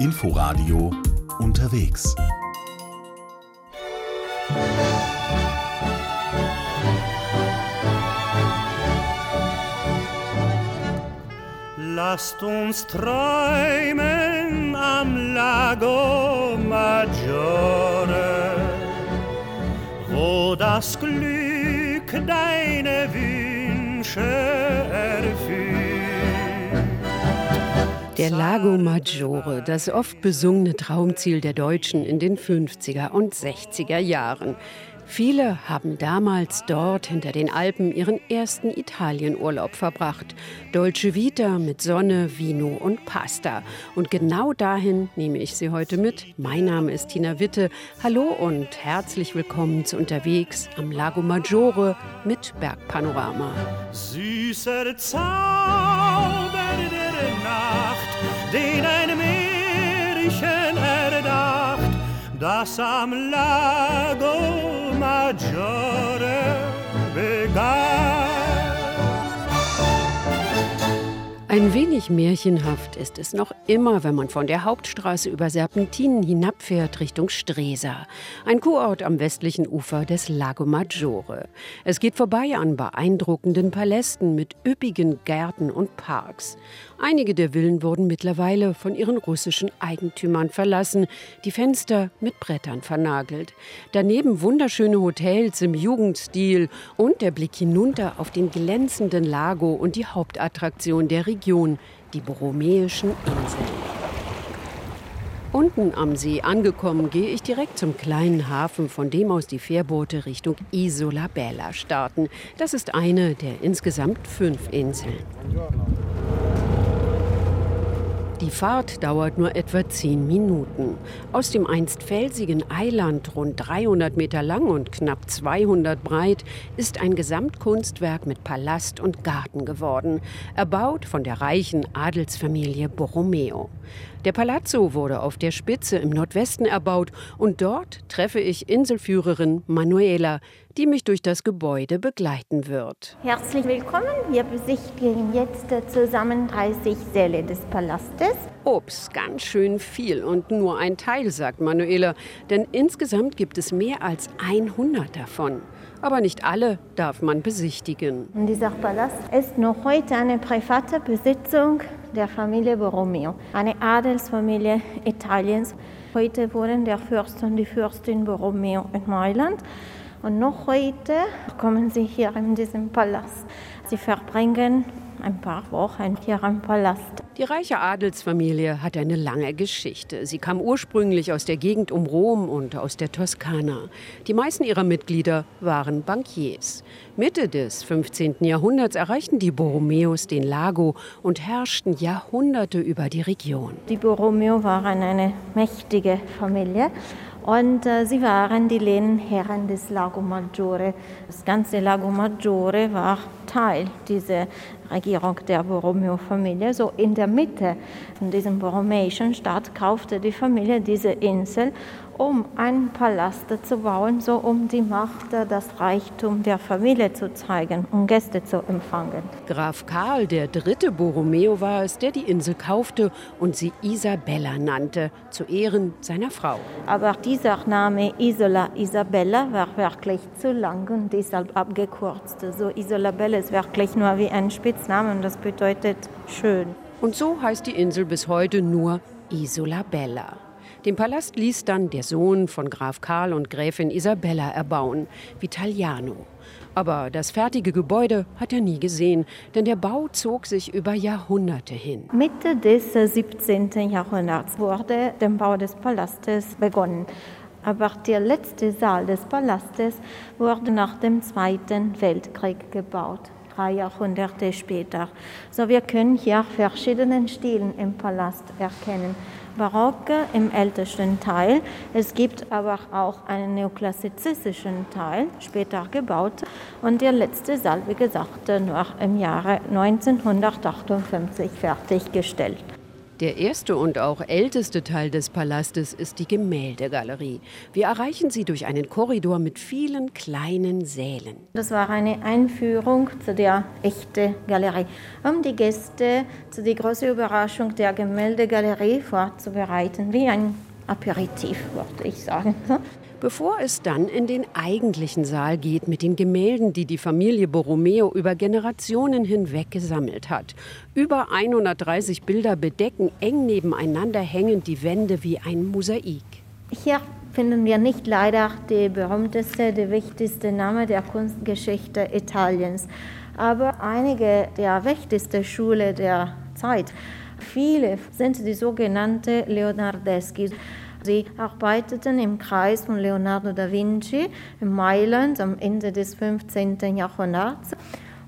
Inforadio unterwegs. Lasst uns träumen am Lago Maggiore, wo das Glück deine Wünsche erfüllt. Der Lago Maggiore, das oft besungene Traumziel der Deutschen in den 50er und 60er Jahren. Viele haben damals dort hinter den Alpen ihren ersten Italienurlaub verbracht. Dolce Vita mit Sonne, Vino und Pasta. Und genau dahin nehme ich Sie heute mit. Mein Name ist Tina Witte. Hallo und herzlich willkommen zu Unterwegs am Lago Maggiore mit Bergpanorama. Süßer Zauber der Nacht, den ein Märchen erdacht, das am Lago Maggiore begann. Ein wenig märchenhaft ist es noch immer, wenn man von der Hauptstraße über Serpentinen hinabfährt Richtung Stresa, ein Kurort am westlichen Ufer des Lago Maggiore. Es geht vorbei an beeindruckenden Palästen mit üppigen Gärten und Parks. Einige der Villen wurden mittlerweile von ihren russischen Eigentümern verlassen, die Fenster mit Brettern vernagelt. Daneben wunderschöne Hotels im Jugendstil und der Blick hinunter auf den glänzenden Lago und die Hauptattraktion der Region, die Borromäischen Inseln. Unten am See angekommen, gehe ich direkt zum kleinen Hafen, von dem aus die Fährboote Richtung Isola Bella starten. Das ist eine der insgesamt fünf Inseln. Die Fahrt dauert nur etwa zehn Minuten. Aus dem einst felsigen Eiland, rund 300 Meter lang und knapp 200 breit, ist ein Gesamtkunstwerk mit Palast und Garten geworden, erbaut von der reichen Adelsfamilie Borromeo. Der Palazzo wurde auf der Spitze im Nordwesten erbaut und dort treffe ich Inselführerin Manuela, die mich durch das Gebäude begleiten wird. Herzlich willkommen. Wir besichtigen jetzt zusammen 30 Säle des Palastes. Ups, ganz schön viel und nur ein Teil, sagt Manuela, denn insgesamt gibt es mehr als 100 davon. Aber nicht alle darf man besichtigen. Dieser Palast ist noch heute eine private Besitzung der Familie Borromeo, eine Adelsfamilie Italiens. Heute wohnen der Fürst und die Fürstin Borromeo in Mailand. Und noch heute kommen sie hier in diesem Palast. Sie verbringen ein paar Wochen hier im Palast. Die reiche Adelsfamilie hat eine lange Geschichte. Sie kam ursprünglich aus der Gegend um Rom und aus der Toskana. Die meisten ihrer Mitglieder waren Bankiers. Mitte des 15. Jahrhunderts erreichten die Borromeos den Lago und herrschten Jahrhunderte über die Region. Die Borromeo waren eine mächtige Familie. Und äh, sie waren die Lehnherren des Lago Maggiore. Das ganze Lago Maggiore war Teil dieser Regierung der Borromeo-Familie. So in der Mitte von diesem borromeischen Staat kaufte die Familie diese Insel um einen Palast zu bauen, so um die Macht, das Reichtum der Familie zu zeigen und Gäste zu empfangen. Graf Karl, der dritte Borromeo, war es, der die Insel kaufte und sie Isabella nannte, zu Ehren seiner Frau. Aber dieser Name Isola Isabella war wirklich zu lang und deshalb abgekürzt. So Isola Bella ist wirklich nur wie ein Spitzname und das bedeutet schön. Und so heißt die Insel bis heute nur Isola Bella. Den Palast ließ dann der Sohn von Graf Karl und Gräfin Isabella erbauen, Vitaliano. Aber das fertige Gebäude hat er nie gesehen, denn der Bau zog sich über Jahrhunderte hin. Mitte des 17. Jahrhunderts wurde der Bau des Palastes begonnen. Aber der letzte Saal des Palastes wurde nach dem Zweiten Weltkrieg gebaut drei Jahrhunderte später. So wir können hier verschiedene Stilen im Palast erkennen. Barocke im ältesten Teil. Es gibt aber auch einen neoklassizistischen Teil, später gebaut. Und der letzte Saal, wie gesagt, noch im Jahre 1958 fertiggestellt. Der erste und auch älteste Teil des Palastes ist die Gemäldegalerie. Wir erreichen sie durch einen Korridor mit vielen kleinen Sälen. Das war eine Einführung zu der echten Galerie, um die Gäste zu der großen Überraschung der Gemäldegalerie vorzubereiten, wie ein Aperitif, würde ich sagen bevor es dann in den eigentlichen Saal geht mit den Gemälden, die die Familie Borromeo über Generationen hinweg gesammelt hat. Über 130 Bilder bedecken eng nebeneinander hängend die Wände wie ein Mosaik. Hier finden wir nicht leider die berühmteste, die wichtigste Name der Kunstgeschichte Italiens, aber einige der wichtigsten Schule der Zeit. Viele sind die sogenannte Leonardeschi. Sie arbeiteten im Kreis von Leonardo da Vinci in Mailand am Ende des 15. Jahrhunderts.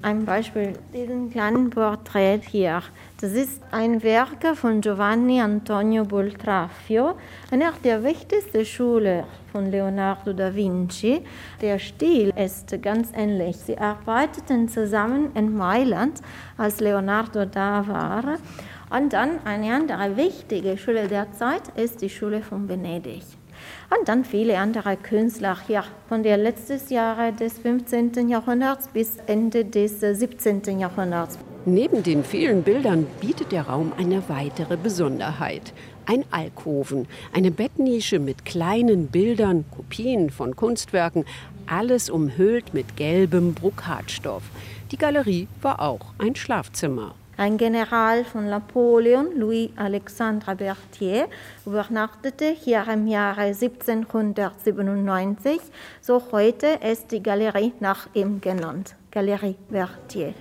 Ein Beispiel, diesen kleinen Porträt hier. Das ist ein Werk von Giovanni Antonio Boltraffio, einer der wichtigsten Schüler von Leonardo da Vinci. Der Stil ist ganz ähnlich. Sie arbeiteten zusammen in Mailand, als Leonardo da war. Und dann eine andere wichtige Schule der Zeit ist die Schule von Venedig. Und dann viele andere Künstler hier von der letzten Jahre des 15. Jahrhunderts bis Ende des 17. Jahrhunderts. Neben den vielen Bildern bietet der Raum eine weitere Besonderheit. Ein Alkoven, eine Bettnische mit kleinen Bildern, Kopien von Kunstwerken, alles umhüllt mit gelbem Brokatstoff. Die Galerie war auch ein Schlafzimmer. Ein General von Napoleon, Louis-Alexandre Berthier, übernachtete hier im Jahre 1797. So heute ist die Galerie nach ihm genannt, Galerie Berthier.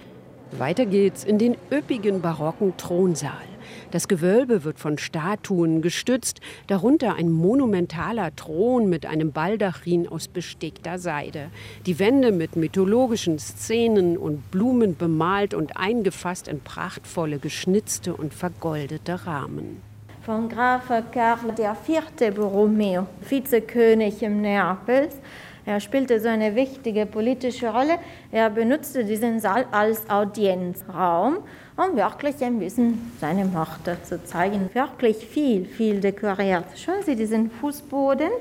Weiter geht's in den üppigen barocken Thronsaal. Das Gewölbe wird von Statuen gestützt, darunter ein monumentaler Thron mit einem Baldachin aus bestickter Seide. Die Wände mit mythologischen Szenen und Blumen bemalt und eingefasst in prachtvolle geschnitzte und vergoldete Rahmen von Graf Karl IV. Borromeo, Vizekönig im Neapels, er spielte so eine wichtige politische Rolle. Er benutzte diesen Saal als Audienzraum, um wirklich ein bisschen seine Macht zu zeigen. Wirklich viel, viel dekoriert. Schauen Sie diesen Fußboden.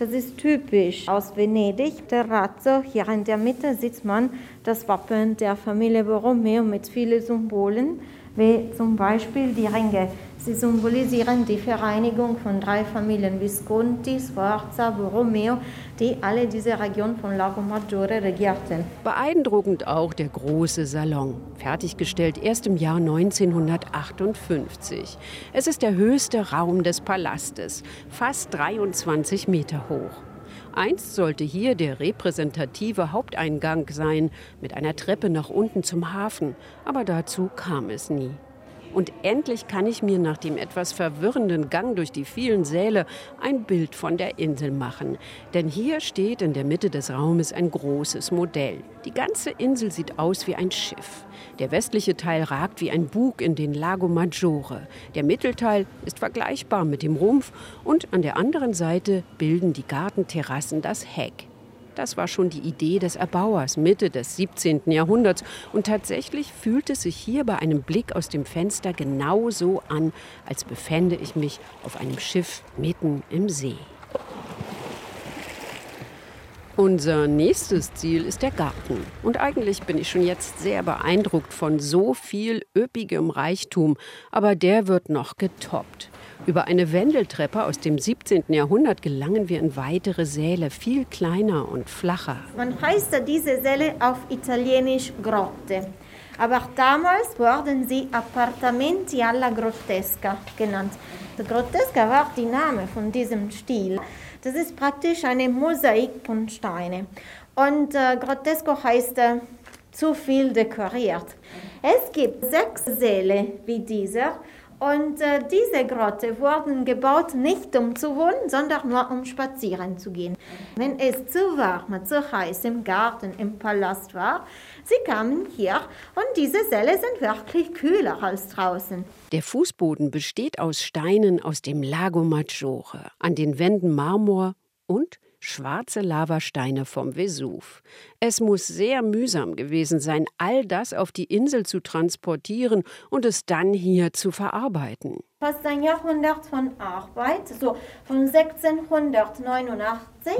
Das ist typisch aus Venedig. Der Razzo, hier in der Mitte sieht man das Wappen der Familie Borromeo mit vielen Symbolen, wie zum Beispiel die Ringe. Sie symbolisieren die Vereinigung von drei Familien Visconti, Sforza, Borromeo, die alle diese Region von Lago Maggiore regierten. Beeindruckend auch der große Salon, fertiggestellt erst im Jahr 1958. Es ist der höchste Raum des Palastes, fast 23 Meter hoch. Einst sollte hier der repräsentative Haupteingang sein, mit einer Treppe nach unten zum Hafen, aber dazu kam es nie. Und endlich kann ich mir nach dem etwas verwirrenden Gang durch die vielen Säle ein Bild von der Insel machen. Denn hier steht in der Mitte des Raumes ein großes Modell. Die ganze Insel sieht aus wie ein Schiff. Der westliche Teil ragt wie ein Bug in den Lago Maggiore. Der Mittelteil ist vergleichbar mit dem Rumpf und an der anderen Seite bilden die Gartenterrassen das Heck. Das war schon die Idee des Erbauers Mitte des 17. Jahrhunderts. Und tatsächlich fühlt es sich hier bei einem Blick aus dem Fenster genauso an, als befände ich mich auf einem Schiff mitten im See. Unser nächstes Ziel ist der Garten. Und eigentlich bin ich schon jetzt sehr beeindruckt von so viel üppigem Reichtum. Aber der wird noch getoppt. Über eine Wendeltreppe aus dem 17. Jahrhundert gelangen wir in weitere Säle, viel kleiner und flacher. Man heißt diese Säle auf Italienisch Grotte. Aber damals wurden sie Appartamenti alla Grottesca genannt. Die Grottesca war der Name von diesem Stil. Das ist praktisch eine Mosaik von Steine. Und äh, Grottesco heißt äh, zu viel dekoriert. Es gibt sechs Säle wie dieser und äh, diese Grotte wurden gebaut nicht um zu wohnen, sondern nur um spazieren zu gehen. Wenn es zu warm, zu heiß im Garten, im Palast war, sie kamen hier und diese Säle sind wirklich kühler als draußen. Der Fußboden besteht aus Steinen aus dem Lago Maggiore, an den Wänden Marmor und schwarze Lavasteine vom Vesuv. Es muss sehr mühsam gewesen sein, all das auf die Insel zu transportieren und es dann hier zu verarbeiten. Fast ein Jahrhundert von Arbeit, so von 1689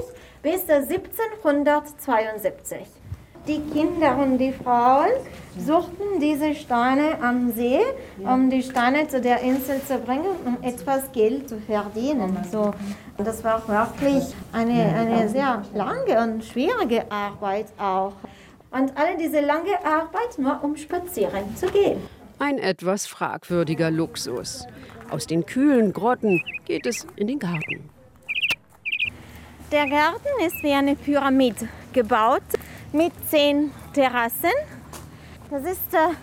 bis 1772. Die Kinder und die Frauen suchten diese Steine am See, um die Steine zu der Insel zu bringen, um etwas Geld zu verdienen. So, das war wirklich eine, eine sehr lange und schwierige Arbeit auch. Und alle diese lange Arbeit nur um spazieren zu gehen. Ein etwas fragwürdiger Luxus. Aus den kühlen Grotten geht es in den Garten. Der Garten ist wie eine Pyramide gebaut mit zehn Terrassen. Das ist äh,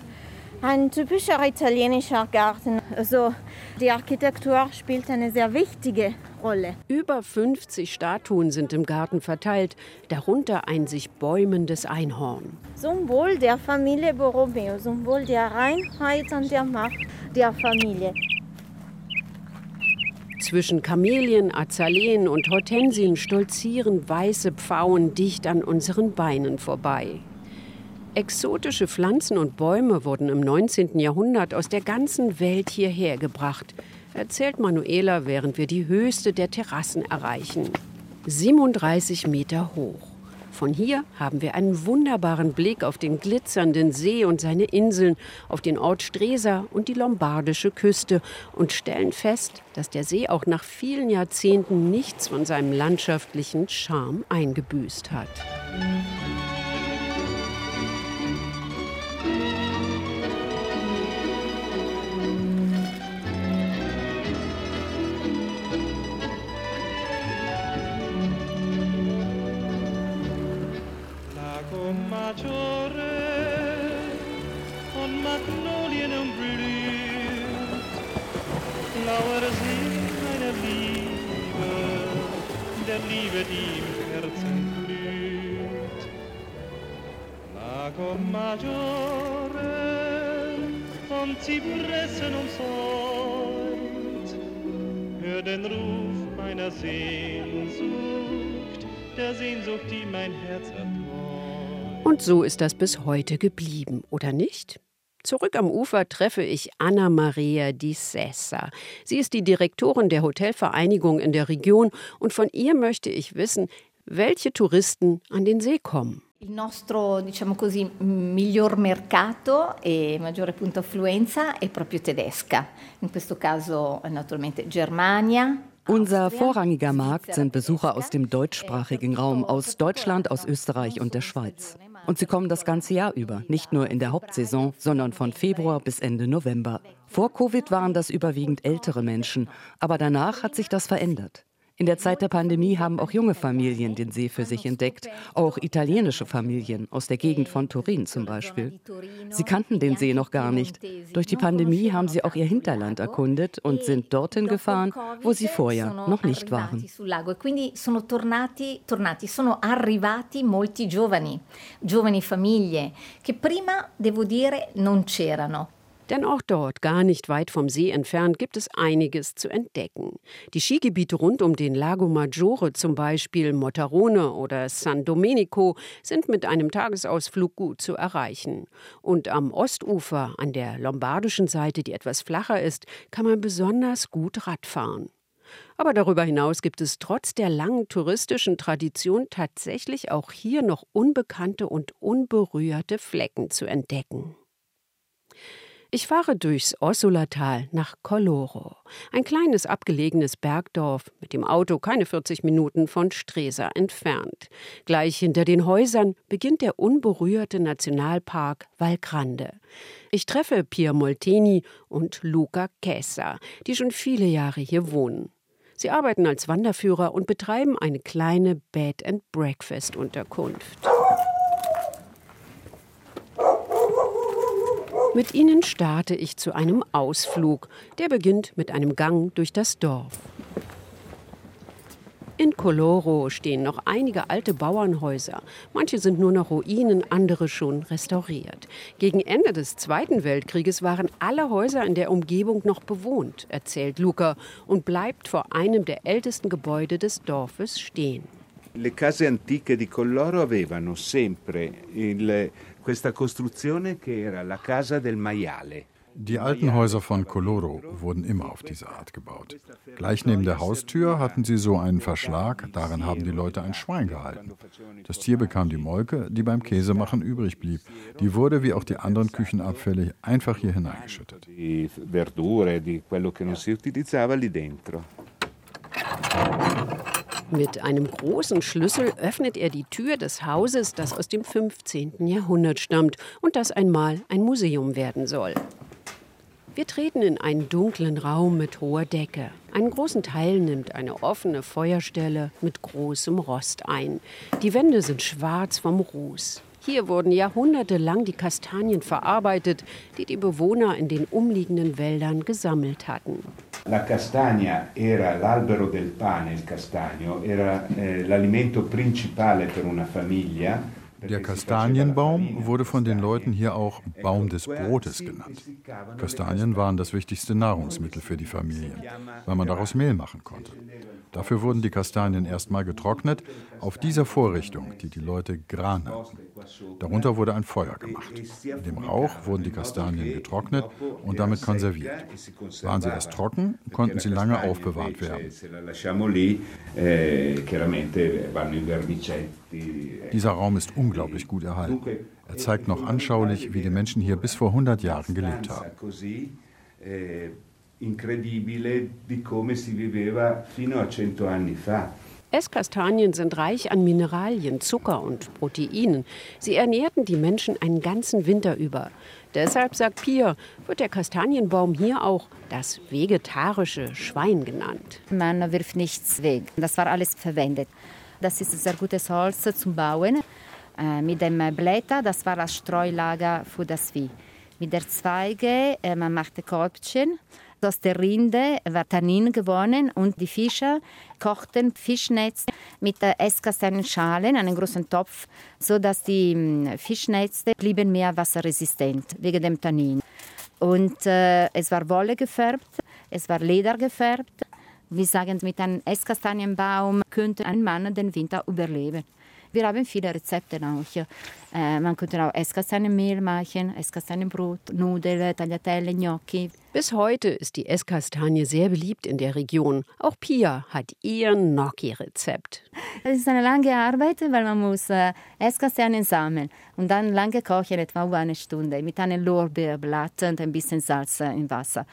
ein typischer italienischer Garten. Also die Architektur spielt eine sehr wichtige Rolle. Über 50 Statuen sind im Garten verteilt, darunter ein sich bäumendes Einhorn. Symbol der Familie Borromeo, Symbol der Reinheit und der Macht der Familie. Zwischen Kamelien, Azaleen und Hortensien stolzieren weiße Pfauen dicht an unseren Beinen vorbei. Exotische Pflanzen und Bäume wurden im 19. Jahrhundert aus der ganzen Welt hierher gebracht, erzählt Manuela, während wir die höchste der Terrassen erreichen. 37 Meter hoch. Von hier haben wir einen wunderbaren Blick auf den glitzernden See und seine Inseln, auf den Ort Stresa und die lombardische Küste und stellen fest, dass der See auch nach vielen Jahrzehnten nichts von seinem landschaftlichen Charme eingebüßt hat. Liebe, die im Herzen blüht. Lago Maggiore und Zypressen umsäumt, hör den Ruf meiner Sehnsucht, der Sehnsucht, die mein Herz erträumt. Und so ist das bis heute geblieben, oder nicht? Zurück am Ufer treffe ich Anna Maria di Sessa. Sie ist die Direktorin der Hotelvereinigung in der Region und von ihr möchte ich wissen, welche Touristen an den See kommen. Il nostro, diciamo così, miglior mercato e maggiore punto affluenza è proprio tedesca. In questo caso naturalmente Germania, unser vorrangiger Markt sind Besucher aus dem deutschsprachigen Raum, aus Deutschland, aus Österreich und der Schweiz. Und sie kommen das ganze Jahr über, nicht nur in der Hauptsaison, sondern von Februar bis Ende November. Vor Covid waren das überwiegend ältere Menschen, aber danach hat sich das verändert. In der Zeit der Pandemie haben auch junge Familien den See für sich entdeckt, auch italienische Familien aus der Gegend von Turin zum Beispiel. Sie kannten den See noch gar nicht. Durch die Pandemie haben sie auch ihr Hinterland erkundet und sind dorthin gefahren, wo sie vorher noch nicht waren. Quindi sono tornati, tornati, sono arrivati molti giovani, giovani famiglie che prima, devo dire, non c'erano. Denn auch dort, gar nicht weit vom See entfernt, gibt es einiges zu entdecken. Die Skigebiete rund um den Lago Maggiore, zum Beispiel Motarone oder San Domenico, sind mit einem Tagesausflug gut zu erreichen. Und am Ostufer, an der lombardischen Seite, die etwas flacher ist, kann man besonders gut Radfahren. Aber darüber hinaus gibt es trotz der langen touristischen Tradition tatsächlich auch hier noch unbekannte und unberührte Flecken zu entdecken. Ich fahre durchs Ossulatal nach Colloro, ein kleines abgelegenes Bergdorf, mit dem Auto keine 40 Minuten von Stresa entfernt. Gleich hinter den Häusern beginnt der unberührte Nationalpark Valgrande. Ich treffe Pier Molteni und Luca Kessa, die schon viele Jahre hier wohnen. Sie arbeiten als Wanderführer und betreiben eine kleine Bed and Breakfast Unterkunft. Mit ihnen starte ich zu einem Ausflug. Der beginnt mit einem Gang durch das Dorf. In Coloro stehen noch einige alte Bauernhäuser. Manche sind nur noch Ruinen, andere schon restauriert. Gegen Ende des Zweiten Weltkrieges waren alle Häuser in der Umgebung noch bewohnt, erzählt Luca und bleibt vor einem der ältesten Gebäude des Dorfes stehen. Le case antiche di Colloro avevano sempre il, questa costruzione che era la casa del maiale. Die alten Häuser von Coloro wurden immer auf diese Art gebaut. Gleich neben der Haustür hatten sie so einen Verschlag, darin haben die Leute ein Schwein gehalten. Das Tier bekam die Molke, die beim Käsemachen übrig blieb. Die wurde, wie auch die anderen Küchenabfälle, einfach hier hineingeschüttet. Di verdure, di quello che non si utilizzava lì dentro. Mit einem großen Schlüssel öffnet er die Tür des Hauses, das aus dem 15. Jahrhundert stammt und das einmal ein Museum werden soll. Wir treten in einen dunklen Raum mit hoher Decke. Einen großen Teil nimmt eine offene Feuerstelle mit großem Rost ein. Die Wände sind schwarz vom Ruß. Hier wurden jahrhundertelang die Kastanien verarbeitet, die die Bewohner in den umliegenden Wäldern gesammelt hatten. La castagna era l'albero del pane, il castagno, era eh, l'alimento principale per una famiglia. Der Kastanienbaum wurde von den Leuten hier auch Baum des Brotes genannt. Kastanien waren das wichtigste Nahrungsmittel für die Familien, weil man daraus Mehl machen konnte. Dafür wurden die Kastanien erstmal getrocknet auf dieser Vorrichtung, die die Leute Gran nannten. Darunter wurde ein Feuer gemacht. In dem Rauch wurden die Kastanien getrocknet und damit konserviert. Waren sie erst trocken, konnten sie lange aufbewahrt werden. Dieser Raum ist unglaublich gut erhalten. Er zeigt noch anschaulich, wie die Menschen hier bis vor 100 Jahren gelebt haben. incredibile di come si viveva fino a 100 anni fa. Esskastanien sind reich an Mineralien, Zucker und Proteinen. Sie ernährten die Menschen einen ganzen Winter über. Deshalb, sagt Pia, wird der Kastanienbaum hier auch das vegetarische Schwein genannt. Man wirft nichts weg. Das war alles verwendet. Das ist sehr gutes Holz zum Bauen. Äh, mit dem Blätter, das war das Streulager für das Vieh. Mit der Zweige, äh, man machte Kolbchen. Aus der Rinde war Tannin gewonnen und die Fischer kochten Fischnetz mit Esskastanienschalen, einen großen Topf, sodass die hm, Fischnetze blieben mehr wasserresistent wegen dem Tannin. Und äh, es war Wolle gefärbt, es war Leder gefärbt. Wir sagen, mit einem Esskastanienbaum könnte ein Mann den Winter überleben. Wir haben viele Rezepte auch. Äh, man könnte auch Esskastanienmehl machen, Esskastanienbrot, Nudeln, Tagliatelle, Gnocchi. Bis heute ist die Esskastanie sehr beliebt in der Region. Auch Pia hat ihr Gnocchi-Rezept. Es ist eine lange Arbeit, weil man muss äh, Esskastanien sammeln und dann lange kochen, etwa eine Stunde, mit einem Lorbeerblatt und ein bisschen Salz im Wasser.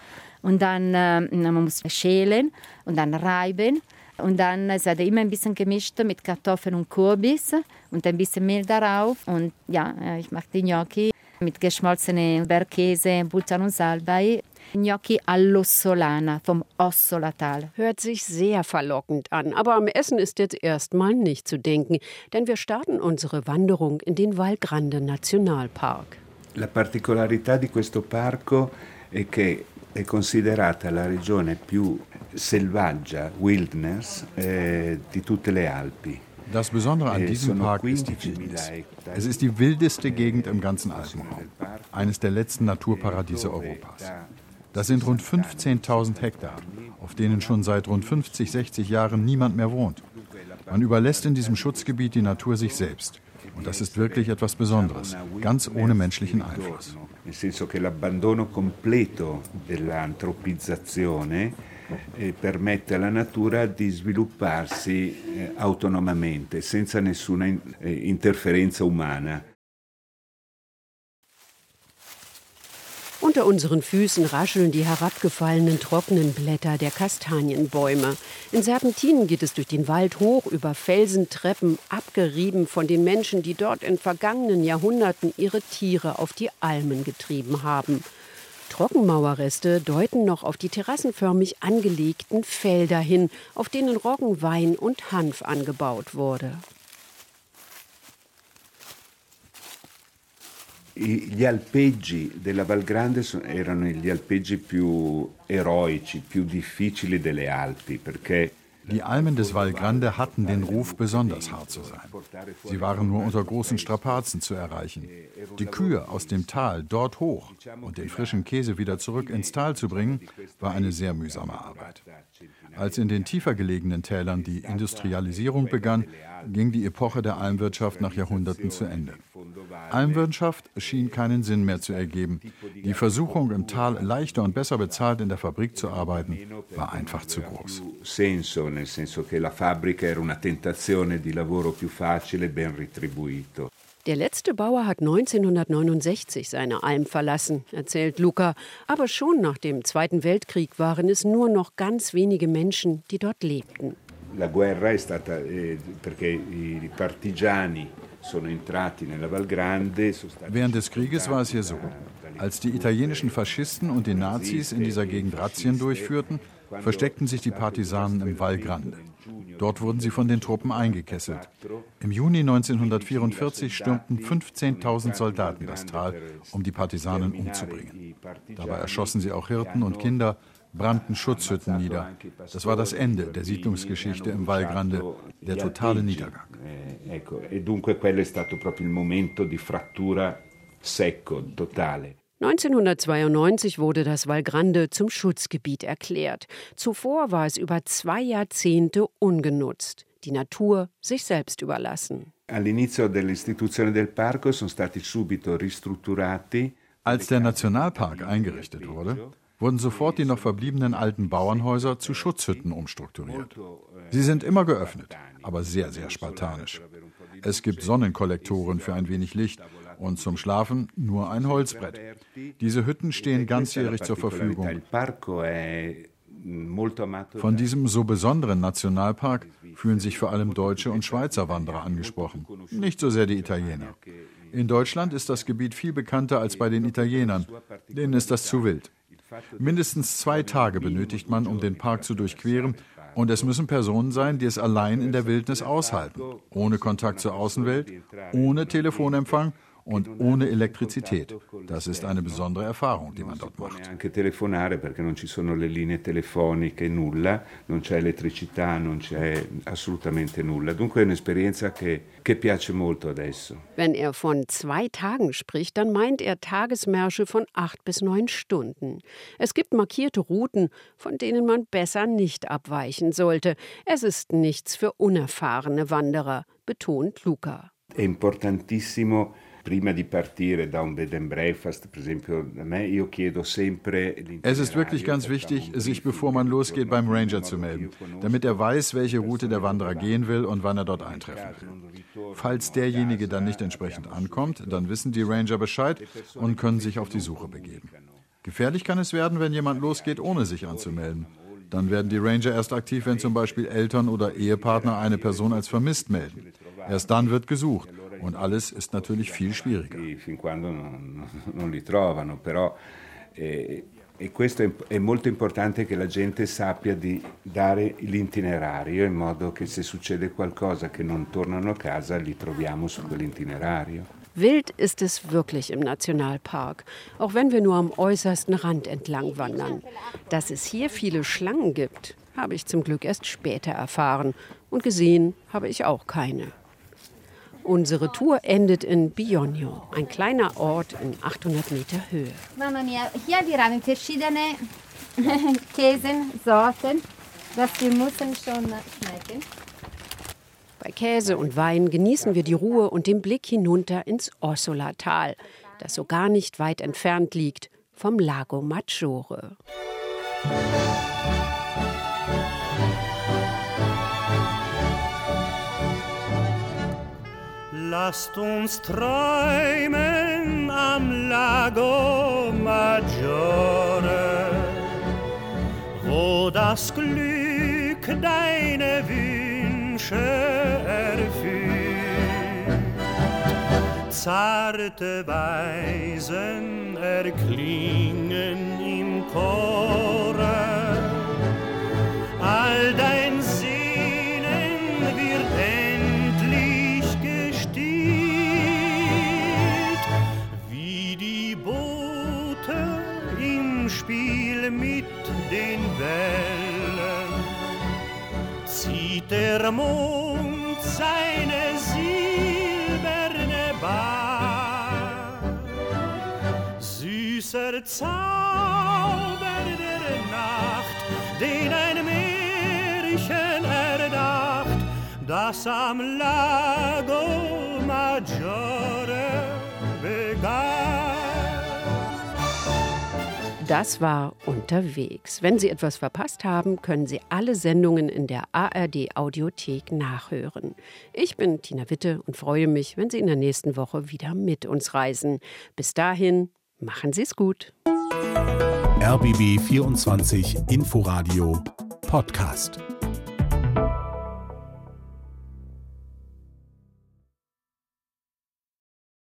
Und dann äh, man muss schälen und dann reiben und dann es wird immer ein bisschen gemischt mit Kartoffeln und Kürbis und ein bisschen Mehl darauf. Und ja, äh, ich mache die Gnocchi mit geschmolzenem Bergkäse, Butter und Salbei. Gnocchi all'ossolana vom Ossolatal. Hört sich sehr verlockend an, aber am Essen ist jetzt erstmal nicht zu denken, denn wir starten unsere Wanderung in den Valgrande Nationalpark. La particolarità di questo parco è che è considerata la regione più selvaggia, wilderness, eh, di tutte le Alpi. Das Besondere an diesem Park ist die Wildnis. Es ist die wildeste Gegend im ganzen Alpenraum. Eines der letzten Naturparadiese Europas. Das sind rund 15.000 Hektar, auf denen schon seit rund 50, 60 Jahren niemand mehr wohnt. Man überlässt in diesem Schutzgebiet die Natur sich selbst. Und das ist wirklich etwas Besonderes, ganz ohne menschlichen Einfluss. Nel senso che l'abbandono completo dell'antropizzazione eh, permette alla natura di svilupparsi eh, autonomamente, senza nessuna in, eh, interferenza umana. Unter unseren Füßen rascheln die herabgefallenen trockenen Blätter der Kastanienbäume. In Serpentinen geht es durch den Wald hoch über Felsentreppen, abgerieben von den Menschen, die dort in vergangenen Jahrhunderten ihre Tiere auf die Almen getrieben haben. Trockenmauerreste deuten noch auf die terrassenförmig angelegten Felder hin, auf denen Roggen, Wein und Hanf angebaut wurde. Gli alpeggi della Val Grande erano gli alpeggi più eroici, più difficili delle Alpi, perché Die Almen des Val Grande hatten den Ruf, besonders hart zu sein. Sie waren nur unter großen Strapazen zu erreichen. Die Kühe aus dem Tal dort hoch und den frischen Käse wieder zurück ins Tal zu bringen, war eine sehr mühsame Arbeit. Als in den tiefer gelegenen Tälern die Industrialisierung begann, ging die Epoche der Almwirtschaft nach Jahrhunderten zu Ende. Almwirtschaft schien keinen Sinn mehr zu ergeben. Die Versuchung, im Tal leichter und besser bezahlt in der Fabrik zu arbeiten, war einfach zu groß. Senso, nel senso che la di lavoro più facile, ben retribuito. Der letzte Bauer hat 1969 seine Alm verlassen, erzählt Luca. Aber schon nach dem Zweiten Weltkrieg waren es nur noch ganz wenige Menschen, die dort lebten. La guerra è stata eh, perché i partigiani sono entrati nella Val Grande. Während des Krieges war es hier so. Als die italienischen Faschisten und die Nazis in dieser Gegend Razzien durchführten, versteckten sich die Partisanen im Val Grande. Dort wurden sie von den Truppen eingekesselt. Im Juni 1944 stürmten 15.000 Soldaten das Tal, um die Partisanen umzubringen. Dabei erschossen sie auch Hirten und Kinder, brannten Schutzhütten nieder. Das war das Ende der Siedlungsgeschichte im Val der totale Niedergang. E dunque quello è stato proprio il momento di frattura secco, totale. 1992 wurde das Val Grande zum Schutzgebiet erklärt. Zuvor war es über zwei Jahrzehnte ungenutzt, die Natur sich selbst überlassen. All'inizio dell'istituzione del parco sono stati subito ristrutturati. Als der Nationalpark eingerichtet wurde, wurden sofort die noch verbliebenen alten Bauernhäuser zu Schutzhütten umstrukturiert. Sie sind immer geöffnet, aber sehr, sehr spartanisch. Es gibt Sonnenkollektoren für ein wenig Licht und zum Schlafen nur ein Holzbrett. Diese Hütten stehen ganzjährig zur Verfügung. Von diesem so besonderen Nationalpark fühlen sich vor allem deutsche und Schweizer Wanderer angesprochen, nicht so sehr die Italiener. In Deutschland ist das Gebiet viel bekannter als bei den Italienern, denen ist das zu wild. Mindestens zwei Tage benötigt man, um den Park zu durchqueren, und es müssen Personen sein, die es allein in der Wildnis aushalten, ohne Kontakt zur Außenwelt, ohne Telefonempfang und ohne Elektrizität. Das ist eine besondere Erfahrung, die man dort macht. Anche telefonare perché non ci sono le linee telefoniche, nulla, non c'è elettricità, non c'è assolutamente nulla. Dunque è un'esperienza che, che piace molto adesso. Wenn er von zwei Tagen spricht, dann meint er Tagesmärsche von acht bis neun Stunden. Es gibt markierte Routen, von denen man besser nicht abweichen sollte. Es ist nichts für unerfahrene Wanderer, betont Luca. È importantissimo prima di partire da un bed and breakfast, per esempio, a me io chiedo sempre Es ist wirklich ganz wichtig, sich bevor man losgeht beim Ranger zu melden, damit er weiß, welche Route der Wanderer gehen will und wann er dort eintreffen will. Falls derjenige dann nicht entsprechend ankommt, dann wissen die Ranger Bescheid und können sich auf die Suche begeben. Gefährlich kann es werden, wenn jemand losgeht, ohne sich anzumelden. Dann werden die Ranger erst aktiv, wenn zum Beispiel Eltern oder Ehepartner eine Person als vermisst melden. Erst dann wird gesucht. Und alles ist natürlich viel schwieriger. Eh, e questo è, è, molto importante che la gente sappia di dare l'itinerario in modo che se succede qualcosa che non tornano a casa li troviamo su quell'itinerario. Wild ist es wirklich im Nationalpark, auch wenn wir nur am äußersten Rand entlang wandern. Dass es hier viele Schlangen gibt, habe ich zum Glück erst später erfahren und gesehen habe ich auch keine. Unsere Tour endet in Bionio, ein kleiner Ort in 800 Meter Höhe. Mamma mia, hier arrivano verschiedene Käsen, Sorten, das wir müssen schon schmecken. Bei Käse und Wein genießen wir die Ruhe und den Blick hinunter ins Orsola-Tal, das so gar nicht weit entfernt liegt vom Lago Maggiore. Lasst uns träumen am Lago Maggiore, wo das Glück deine Wünsche erfüllt. Zarte Weisen erklingen im Chore, all dein Wellen zieht der Mond seine silberne Bahn. Süßer Zauber der Nacht, den ein Märchen erdacht, das am Lago Maggiore begann. Das war unterwegs. Wenn Sie etwas verpasst haben, können Sie alle Sendungen in der ARD Audiothek nachhören. Ich bin Tina Witte und freue mich, wenn Sie in der nächsten Woche wieder mit uns reisen. Bis dahin, machen Sie es gut. RBB 24 Inforadio Podcast.